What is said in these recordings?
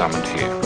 Summoned here.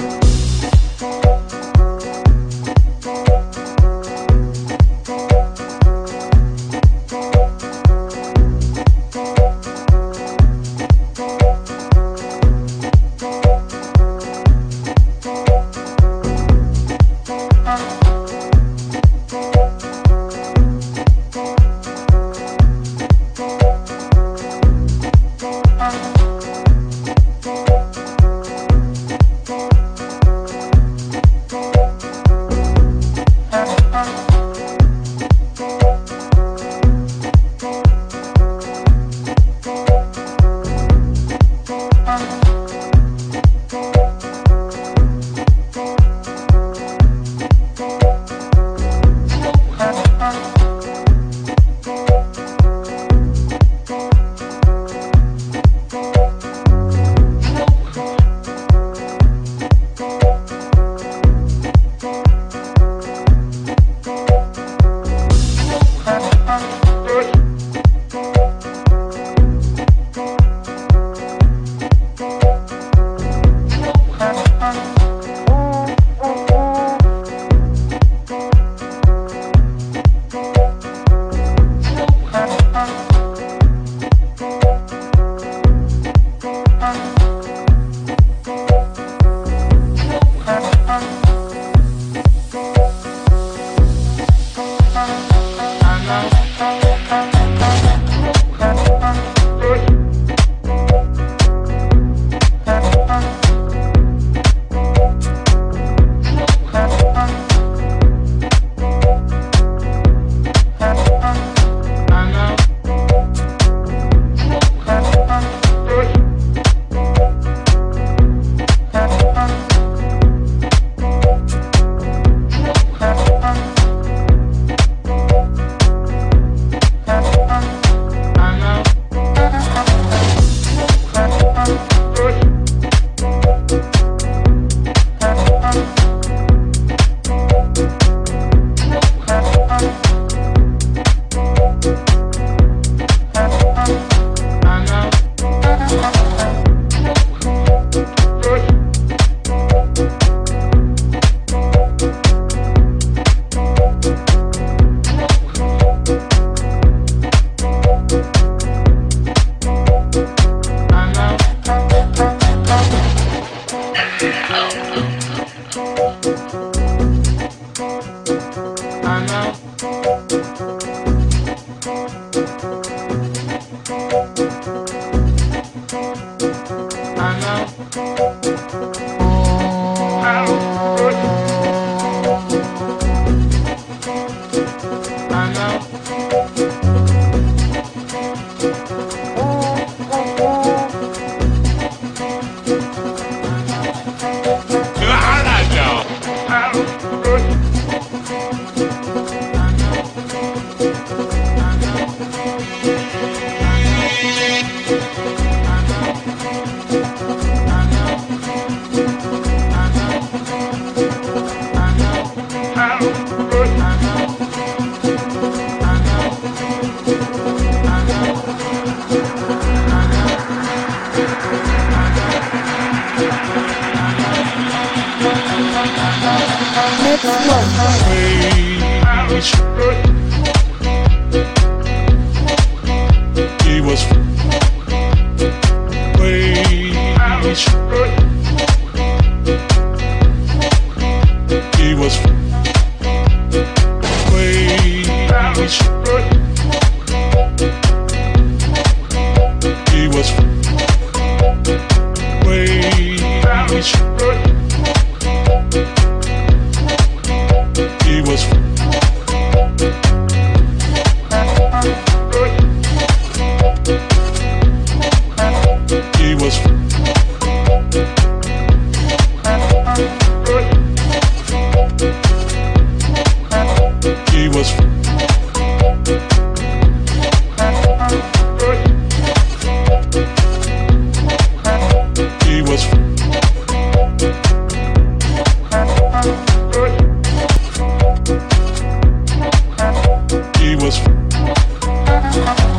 Música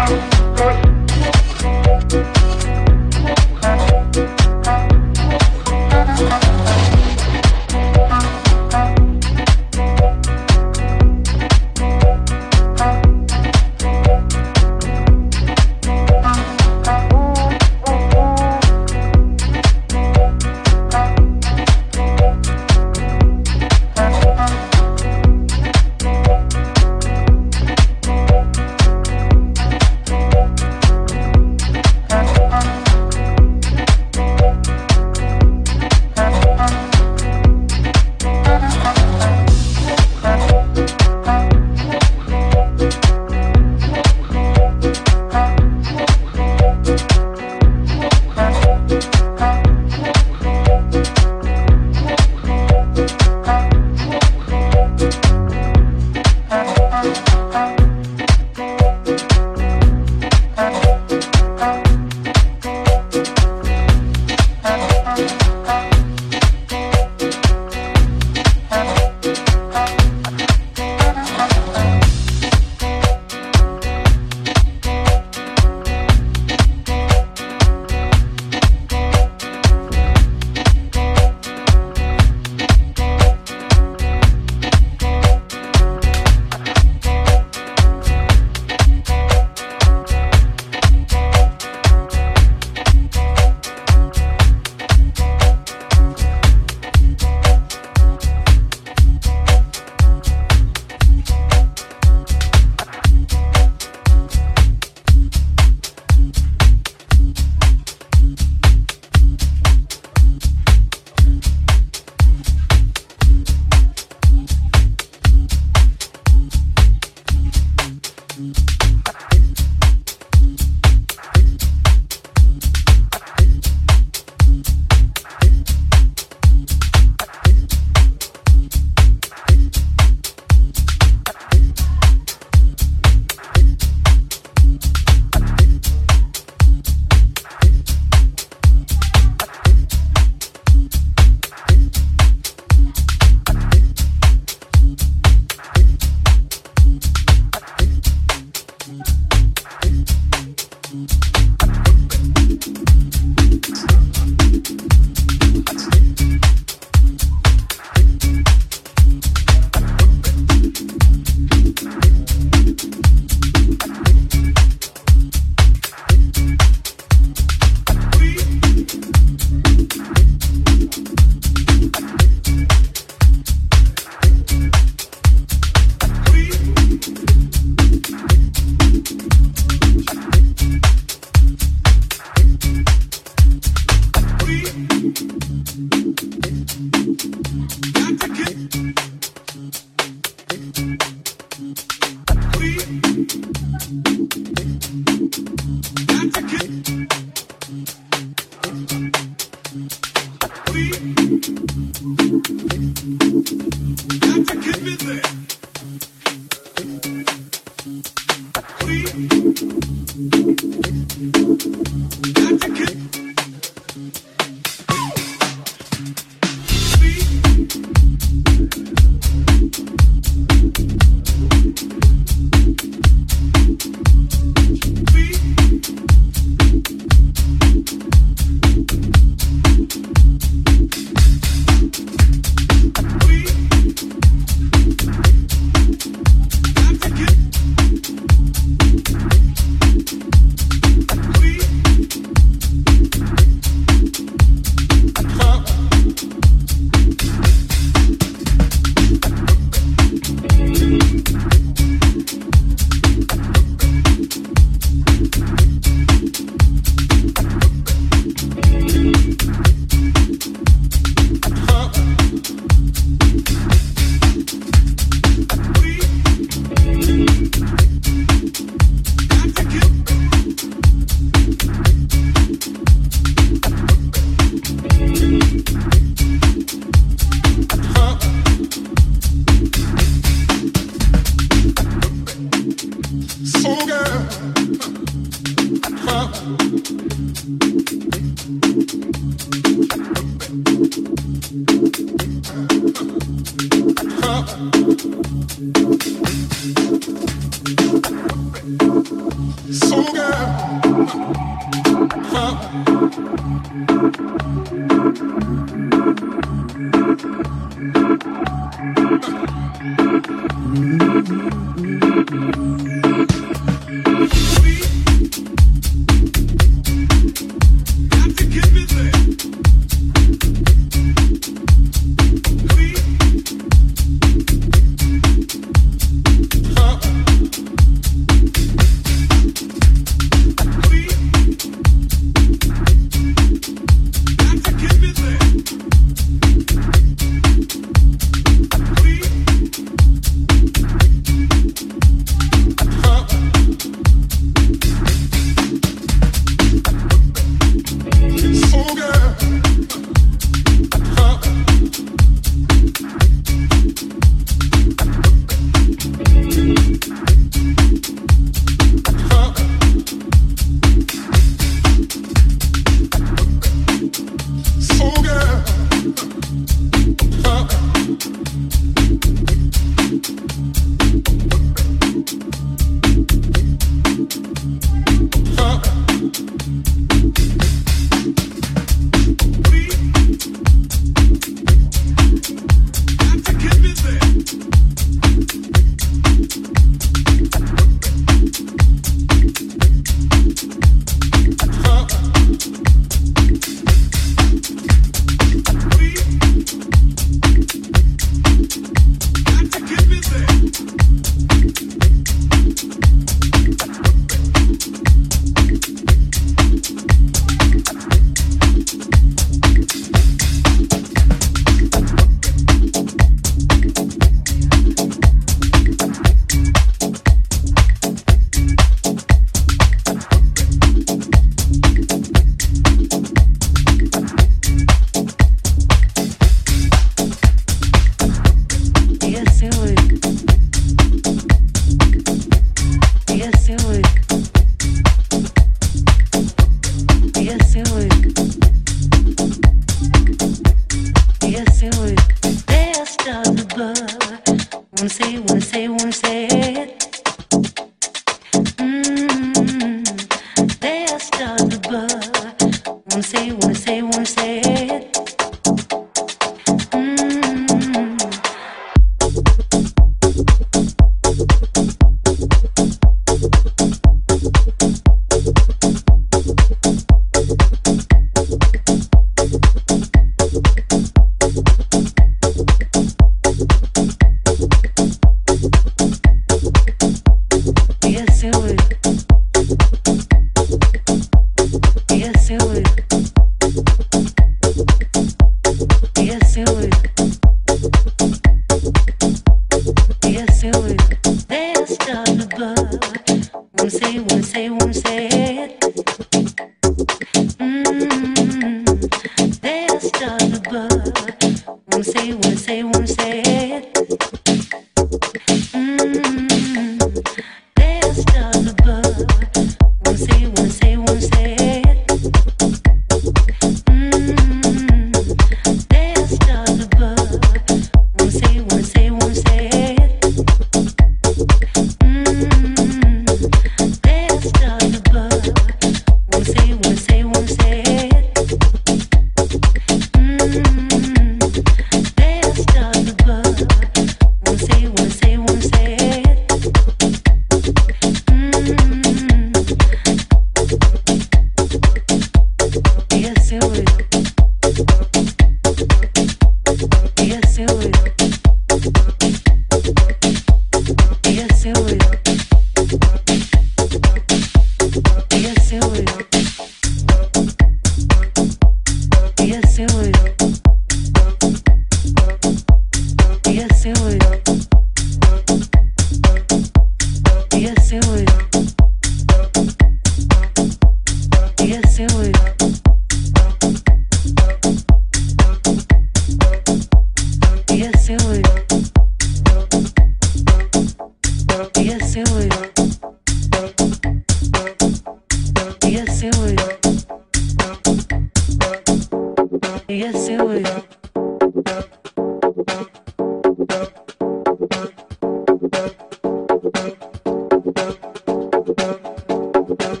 Yes,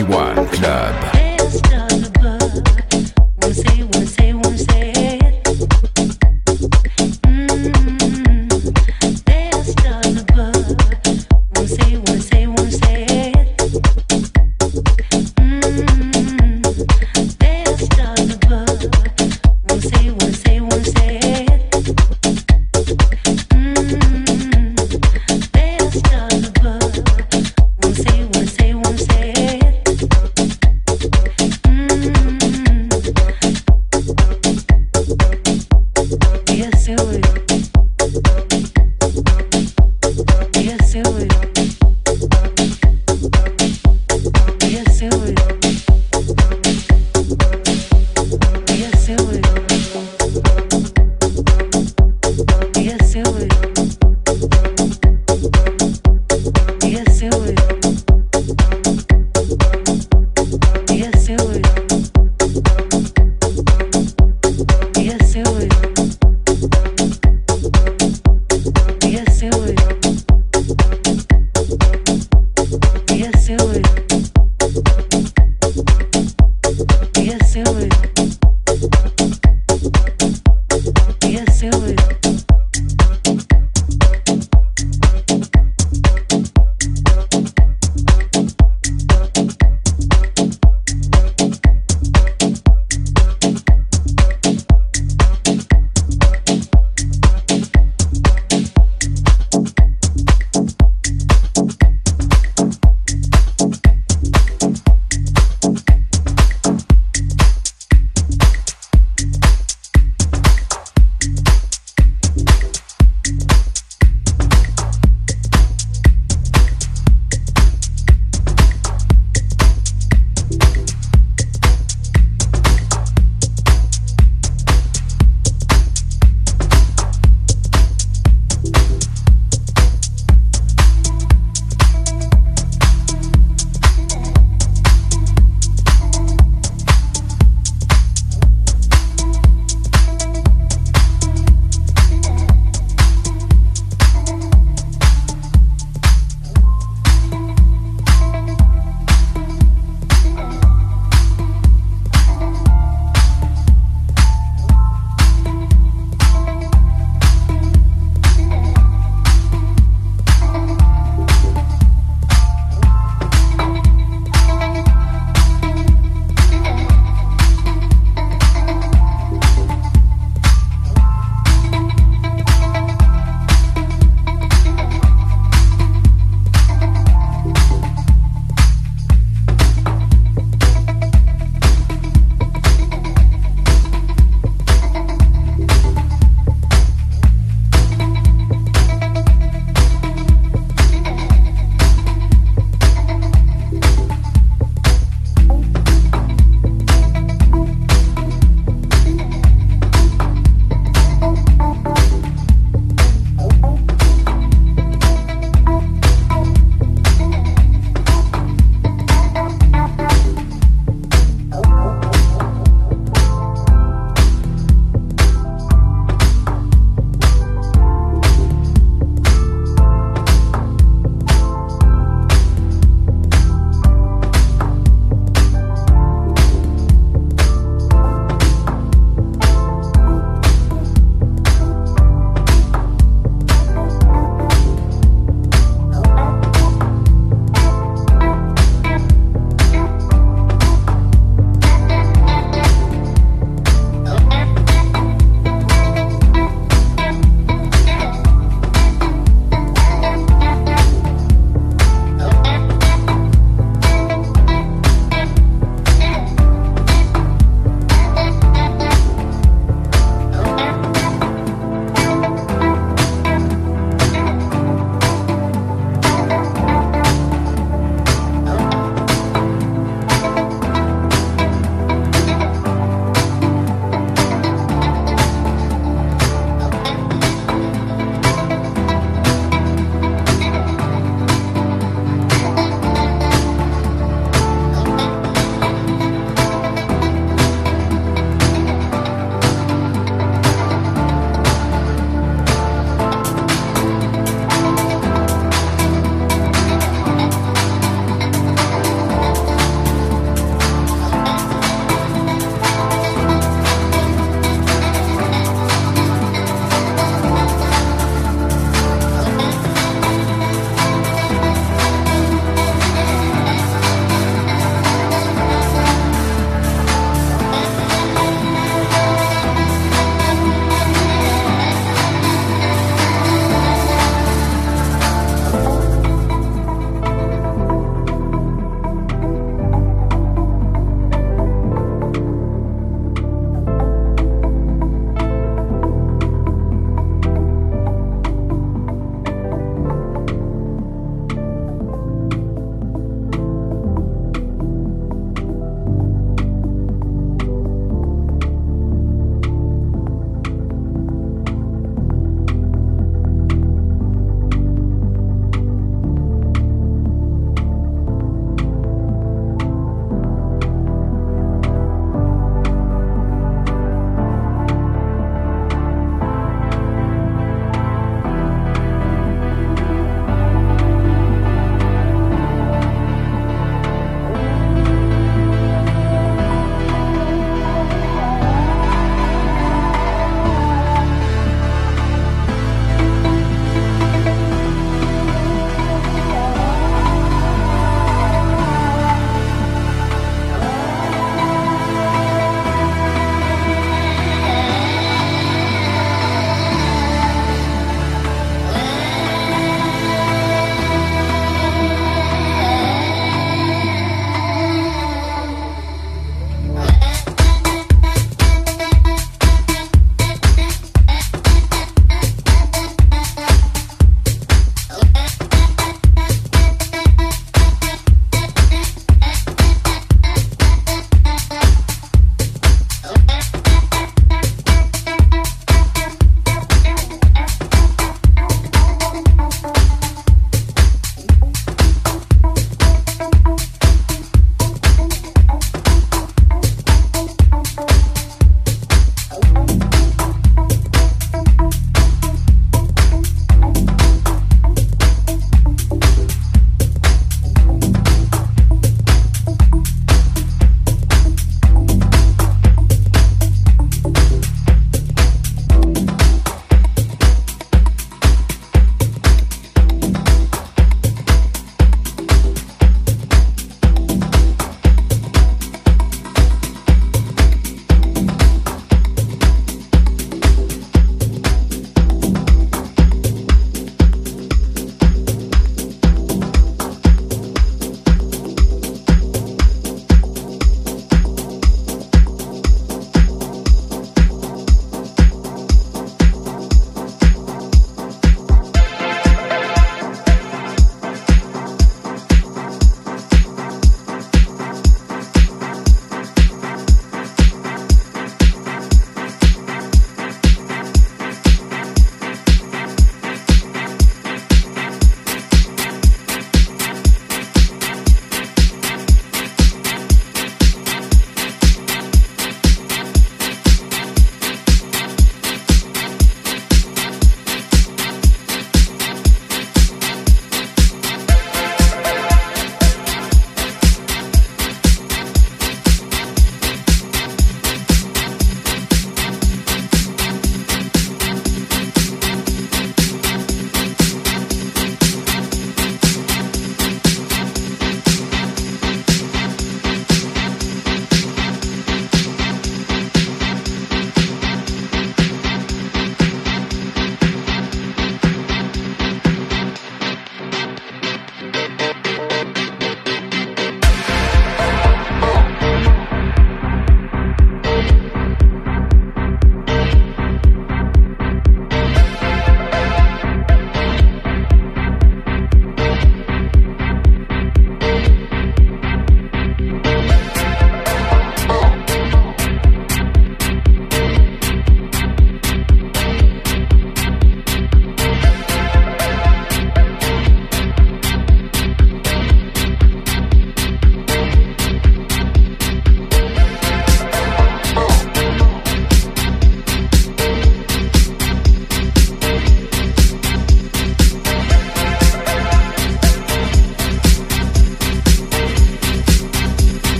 it will.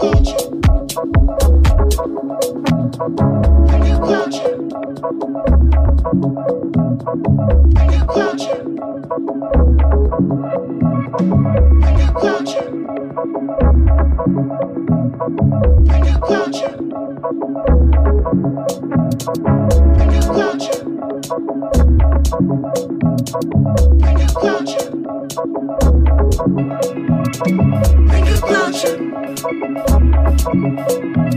Can you catch it?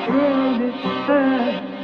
I the despair.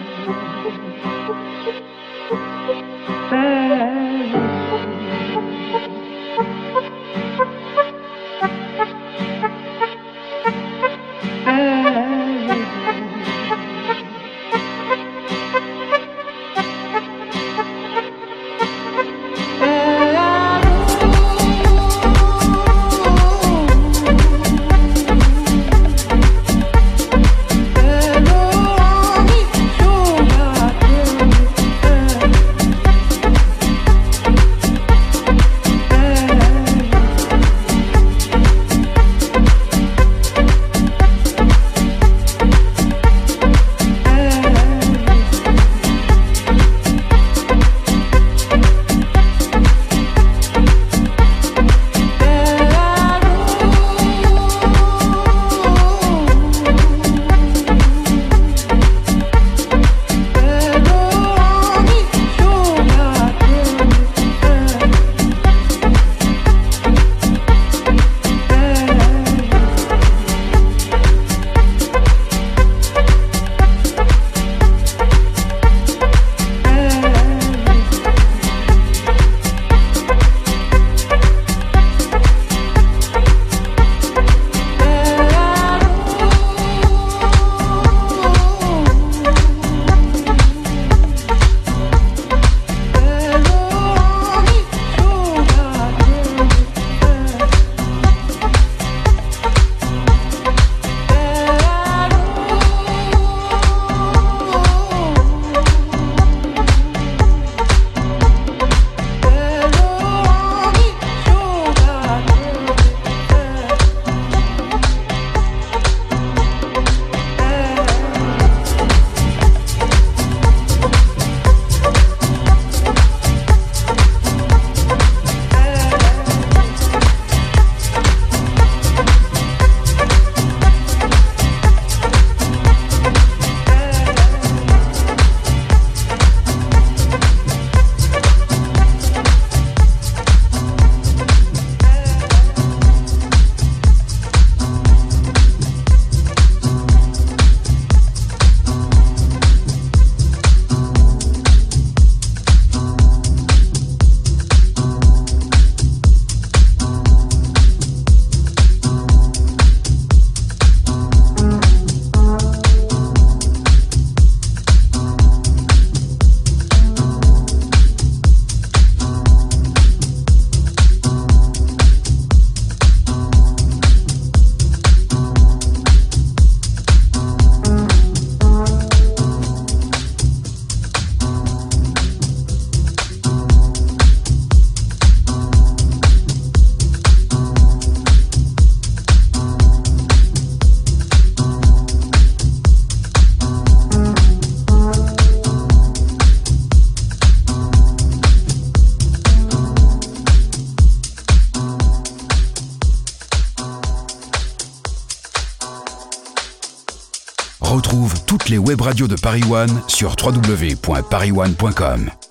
Radios de Paris One sur www.parisone.com.